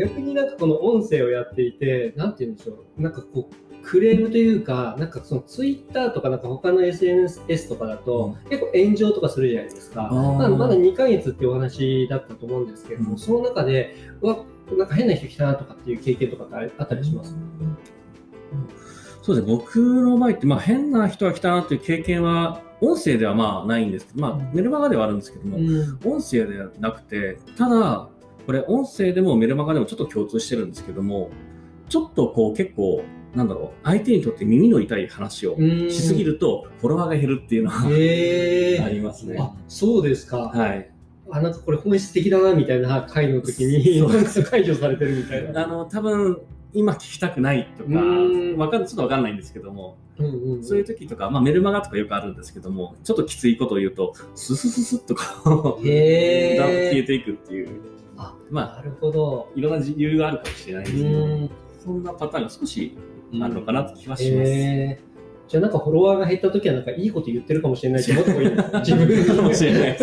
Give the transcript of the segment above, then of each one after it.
逆になんかこの音声をやっていて、なんて言うんでしょう、なんかこう、クレームというか、なんかそのツイッターとかなんか他の SNS とかだと、結構炎上とかするじゃないですか。あー。まだまだ2ヶ月ってお話だったと思うんですけれども、うん。その中で、うわ、なんか変な人来たなとかっていう経験とかってああったりします？そうですね、僕の場合って、まあ、変な人が来たなっていう経験は、音声ではまあないんですけど、まあ、メルマガではあるんですけども、ん。音声ではなくて、ただ、これ音声でもメルマガでもちょっと共通してるんですけども、ちょっとこう結構、なんだろう、相手にとって耳の痛い話をうんしすぎると、フォロワーが減るっていうのは、ありますね。あ、そうですか。はい。あ、なんかこれ本質的だなみたいな回の時に、解除されてるみたいな。あの、多分、今聞きたくないとか、うんわかんちょっとわかんないんですけども、うんうんうんそういう時とか、まあメルマガとかよくあるんですけども、ちょっときついことを言うと、ススススッとこう、だ消えていくっていう、あ、まあ、なるほど。いろんな理由があるかもしれないですけど、うん。そんなパターンが少しあるのかなって気はします。へーじゃあなんかフォロワーが減った時はなんかいいこと言ってるかもしれないし、もっといい自分にかもしれない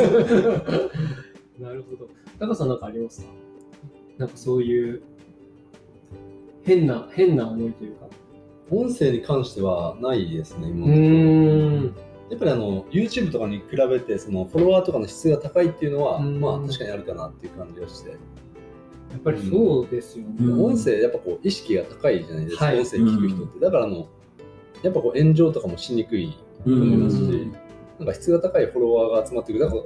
なるほど。高さんなんかありますか？なんかそういう変な、変な思いというか。音声に関してはないですね、う今のところ。やっぱりあの YouTube とかに比べてそのフォロワーとかの質が高いっていうのは、うんまあ確かにあるかなっていう感じがして、やっぱりそうですよね。うん音声やっぱこう意識が高いじゃないですか、はい音声聞く人って。だからあの、やっぱこう炎上とかもしにくいと思いますし、うんなんか質が高いフォロワーが集まってくる。だから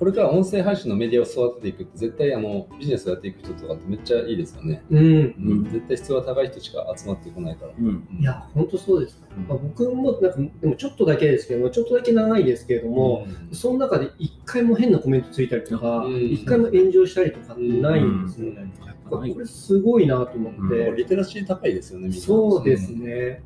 これから音声配信のメディアを育てていくって絶対あのビジネスをやっていく人とかってめっちゃいいですよね。うん。うん絶対質が高い人しか集まってこないから。うんいや、本当そうです。うんまあ、僕もなんか、でもちょっとだけですけども、ちょっとだけ長いですけれども、うんその中で一回も変なコメントついたりとか、うん一回も炎上したりとかってないんですよね。これすごいなと思って。うんリテラシー高いですよね。そうですね。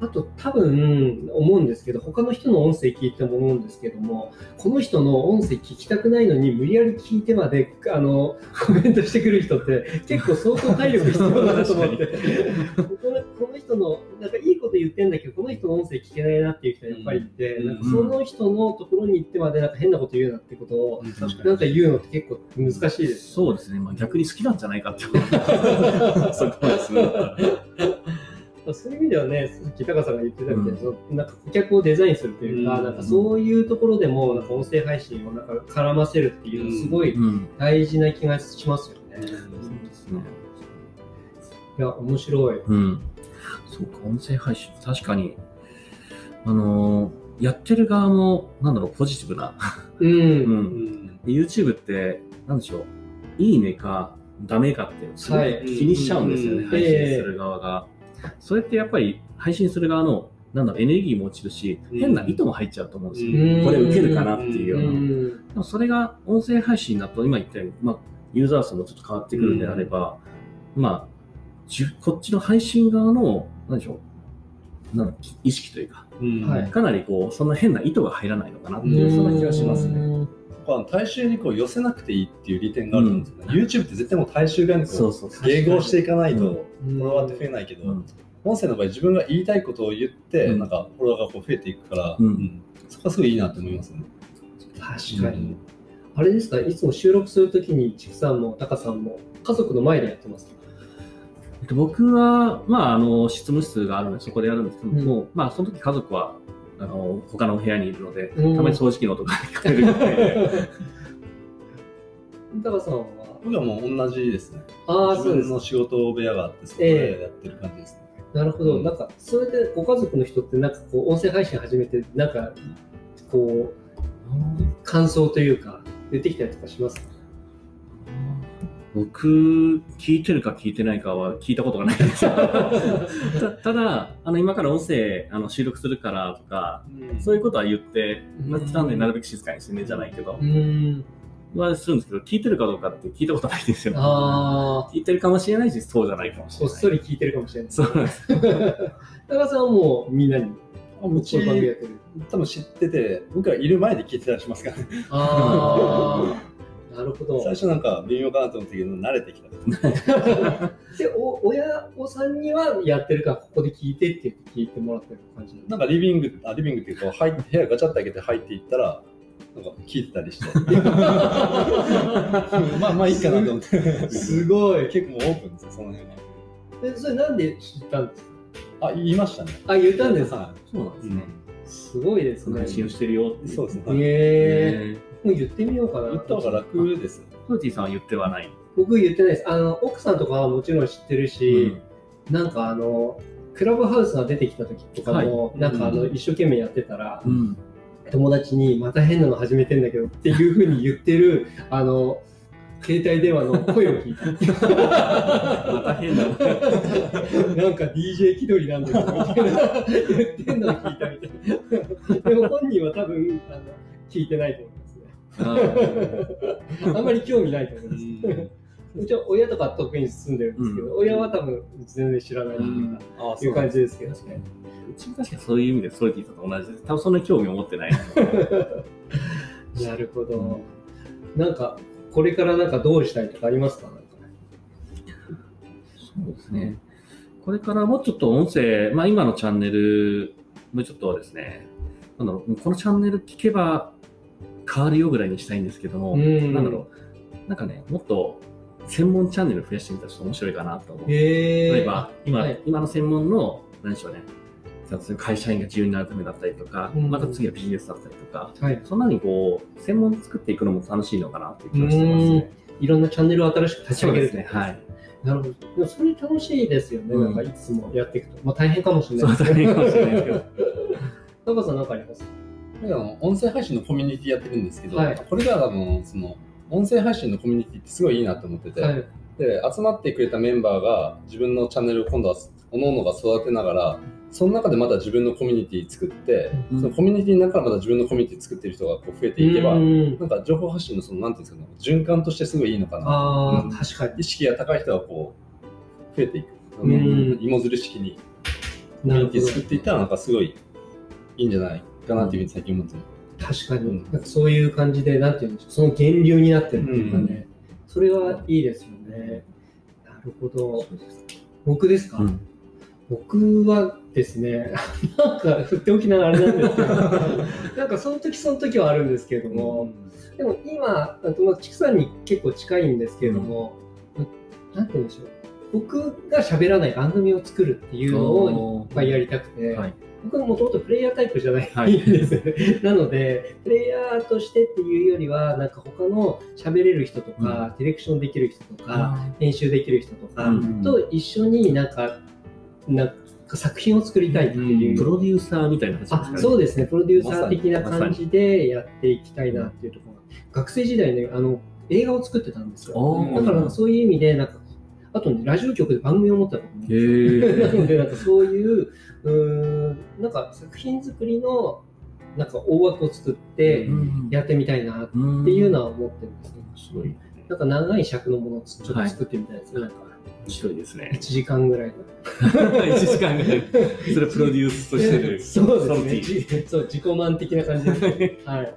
あと多分思うんですけど、他の人の音声聞いても思うんですけども、この人の音声聞きたくないのに無理やり聞いてまであのコメントしてくる人って結構相当体力必要だなと思って、このこの人のなんかいいこと言ってんだけど、この人の音声聞けないなっていう人がやっぱりいて、うん。なんかその人のところに行ってまでなんか変なこと言うなってことを、うんなんか言うのって結構難しいです。そうですね、まあ、逆に好きなんじゃないかって そこまでするそういう意味ではね、さっき高さんが言ってたみたいに、うんなんか顧客をデザインするというか、うんなんかそういうところでも、なんか音声配信をなんか絡ませるっていうのすごいうん大事な気がしますよね。いや、面白い。うん。そうか、音声配信、確かに、あのーやってる側も、なんだろう、ポジティブな。うん。う。うんん YouTube って、なんでしょう、いいねか、ダメかって、すごいはい気にしちゃうんですよね、うん配信する側が。それってやっぱり、配信する側の、なんだろう、エネルギーも落ちるし、うん変な意図も入っちゃうと思うんですよ。うんこれ受けるかなっていうよううな。ん。でもそれが音声配信だと、今言ったように、まあ、ユーザー数もちょっと変わってくるんであれば、まあ、じゅこっちの配信側の、なんでしょう、なんだ意識というか、うんはいかなりこう、そんな変な意図が入らないのかなっていう、そんな気がしますね。ね。まあ大衆にこう寄せなくていいっていう利点があるんですよね。うん。YouTube って絶対もう大衆側にこそう迎合していかないとうん。フォロワーって増えないけど、うん。音声の場合自分が言いたいことを言って、うん。なんかフォロワーがこう増えていくから、うん。うん。そこはすごいいいなって思いますね。確かに。あれですか、いつも収録するときに、ちくさんも、たかさんも、家族の前でやってますか？えっと僕は、まあ、あの、執務室があるので、そこでやるんですけども、まあ、その時家族は、あの、他の部屋にいるので、うん。たまに掃除機の音が聞こえるみたいで、たかさんは、僕はもう同じですね。ああ、自そうです分の仕事部屋があって、そこでやってる感じですね。なるほど、うん。なんかそれでご家族の人ってなんかこう音声配信始めてなんかこう感想というか出てきたりとかしますか？僕、聞いてるか聞いてないかは聞いたことがないんですよ。たただ、あの、今から音声あの収録するからとか、そういうことは言って、うんなったんでなるべく静かにしてねじゃないけどう、んはするんですけど、聞いてるかどうかって聞いたことないんですよ。ああ聞いてるかもしれないし、そうじゃないかもしこっれない。そり聞いてるかもしれないそうなんです。高さんはもうみんなにうち番組やってる多分知ってて、僕はいる前で聞いてたりしますからね。ああなるほど。最初なんか微妙かなと思ったけど、慣れてきた。でお親御さんにはやってるからここで聞いてって言って聞いてもらってる感じなんなんかリビング、あリビングっていうか、入って部屋ガチャって開けて入っていったら、なんか聞いてたりして。まあまあいいかなと思って。すごい。結構オープンですよその辺は。えそれなんで知ったんですか？あ言いましたね。あ、言ったんですか？はそうなんですね。すごいですね。配信をしてるよっていそうですね、ええもう言ってみようかな。言った方が楽ですフーティーさんは言ってはない。僕言ってないです。あの、奥さんとかはもちろん知ってるし、なんかあの、クラブハウスが出てきた時とかも、はいなんかあの、うん一生懸命やってたら、うん。友達にまた変なの始めてんだけどっていうふうに言ってる、あの、携帯電話の声を聞いた。また変な。なんか DJ 気取りなんだけど、みたいな言ってんのを聞いたみたいな。でも本人は多分、あの、聞いてないと思いますね。あんまり興味ないと思います。うちは親とか特に住んでるんですけど、親は多分全然知らないっていうか、あいう感じですけどね。うちも確かにそういう意味でソルティさんと同じです。多分そんな興味を持ってない。なるほど。なんか、これからなんかどうしたいとかありますか？そうですね。これからもうちょっと音声、まあ今のチャンネル、もうちょっとですね、なんだろう、このチャンネル聞けば変わるよぐらいにしたいんですけども、うん。なんだろう、なんかね、もっと専門チャンネル増やしてみたらちょっと面白いかなと思う。へ例えば、今、はい。今の専門の、何でしょうね、会社員が自由になるためだったりとか、うんまた次はビジネスだったりとか、はい。そんなにこう、専門作っていくのも楽しいのかなっていう気がしてますね。いろんなチャンネルを新しく立ち上げるね。はい。なるほど。でもそれ楽しいですよね。うんなんかいつもやっていくと。まあ大変かもしれないです大変かもしれないですけど。高さんなんかあります？なんかあの音声配信のコミュニティやってるんですけど、はいこれが多分その音声配信のコミュニティってすごいいいなと思ってて、はい。で集まってくれたメンバーが自分のチャンネルを今度は各々が育てながらその中でまた自分のコミュニティ作って、うん。そのコミュニティの中からまた自分のコミュニティ作ってる人がこう増えていけば、うん。なんか情報発信のそのなんていうんですかね循環としてすごいいいのかな。うん。確かに。意識が高い人はこう増えていく、うん。芋づる式にコミュニティ作っていったらなんかすごいいいんじゃないかなっていうふうに最近思ってます確かに、うんなんかそういう感じで、なんていうんでしょう、その源流になってるっていうかね、それはいいですよね。なるほど。僕ですか、うん僕はですね、なんか振っておきながらあれなんですけど、なんかその時その時はあるんですけれども、でも今、あとまあ畜産に結構近いんですけれども、なんて言うんでしょう、僕が喋らない番組を作るっていうのをいっぱいやりたくて、はい。僕はもともとプレイヤータイプじゃないはいんですよ。ね。なので、プレイヤーとしてっていうよりは、なんか他の喋れる人とか、ディレクションできる人とか、編集できる人とかうん。と一緒になんか、なんか作品を作りたいっていう。プロデューサーみたいなあそうでですね、プロデューサー的な感じでやっていきたいなっていうところ、学生時代ね、あの映画を作ってたんですよ。おだからそういう意味で、なんか、あとね、ラジオ局で番組を持ったこともあるんですよなへので、なんかそういう、うーん、なんか作品作りの、なんか大枠を作ってやってみたいなっってていうのは思ってるんですね。すごい。なんか長い尺のものをちょっと作ってみたいですね。なんか面白いです1ね。時間ぐらいの。1時間ぐらい。それプロデュースとしてる。そうですね。じ そう、自己満的な感じですね。はい。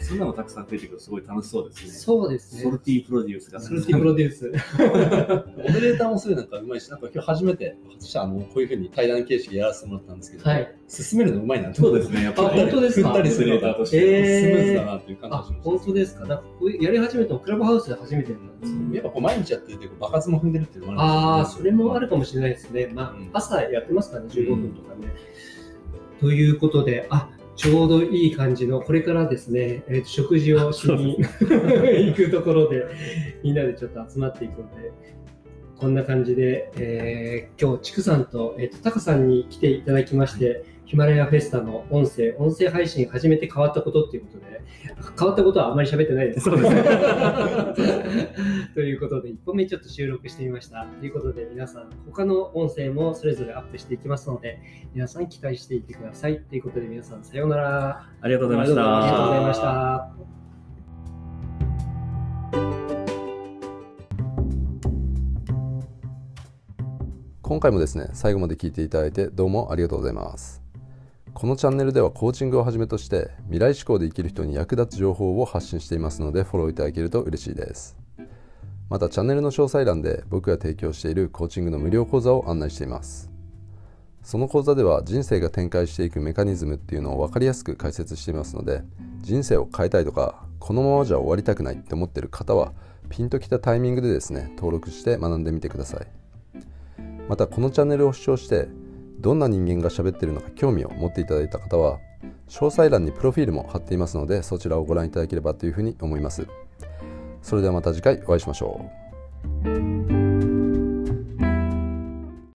そんなのたくさん増えてくるとすごい楽しそうですね。そうですね。ソルティプロデュースが。ソルティプロデュース。モデレーターもすごいなんかうまいし、なんか今日初めて、私はあのこういうふうに対談形式でやらせてもらったんですけど、はい。進めるのうまいなとそうですね。やっぱあ本当ですか？振ったりするのがモデレーターとしてえースムーズだなっていう感じあがしま、した。本当ですか？なんかやり始めたのクラブハウスで初めてなんですよ。やっぱこう毎日やってて、こう爆発も踏んでるっていうのもああ、あるんですよねそれもあるかもしれないですね。まあうん、朝やってますからね、15分とかね。ということで、あちょうどいい感じの、これからですね、えーと食事をしに 行くところで、みんなでちょっと集まっていくので、こんな感じで、えー今日、ちくさんと、えーと、タカさんに来ていただきまして、ヒマラヤフェスタの音声、音声配信始めて変わったことっていうことで、変わったことはあまり喋ってないです。そうですね ということで、1本目ちょっと収録してみました。ということで、皆さん、他の音声もそれぞれアップしていきますので、皆さん期待していてください。ということで、皆さん、さようなら。ありがとうございました。ありがとうございました。今回もですね最後まで聞いていただいてどうもありがとうございます。このチャンネルではコーチングをはじめとして未来志向で生きる人に役立つ情報を発信していますのでフォローいただけると嬉しいです。またチャンネルの詳細欄で僕が提供しているコーチングの無料講座を案内しています。その講座では人生が展開していくメカニズムっていうのを分かりやすく解説していますので人生を変えたいとかこのままじゃ終わりたくないって思ってる方はピンときたタイミングでですね登録して学んでみてください。またこのチャンネルを視聴してどんな人間が喋ってるのか興味を持っていただいた方は詳細欄にプロフィールも貼っていますのでそちらをご覧いただければというふうに思います。それではまた次回お会いしましょう。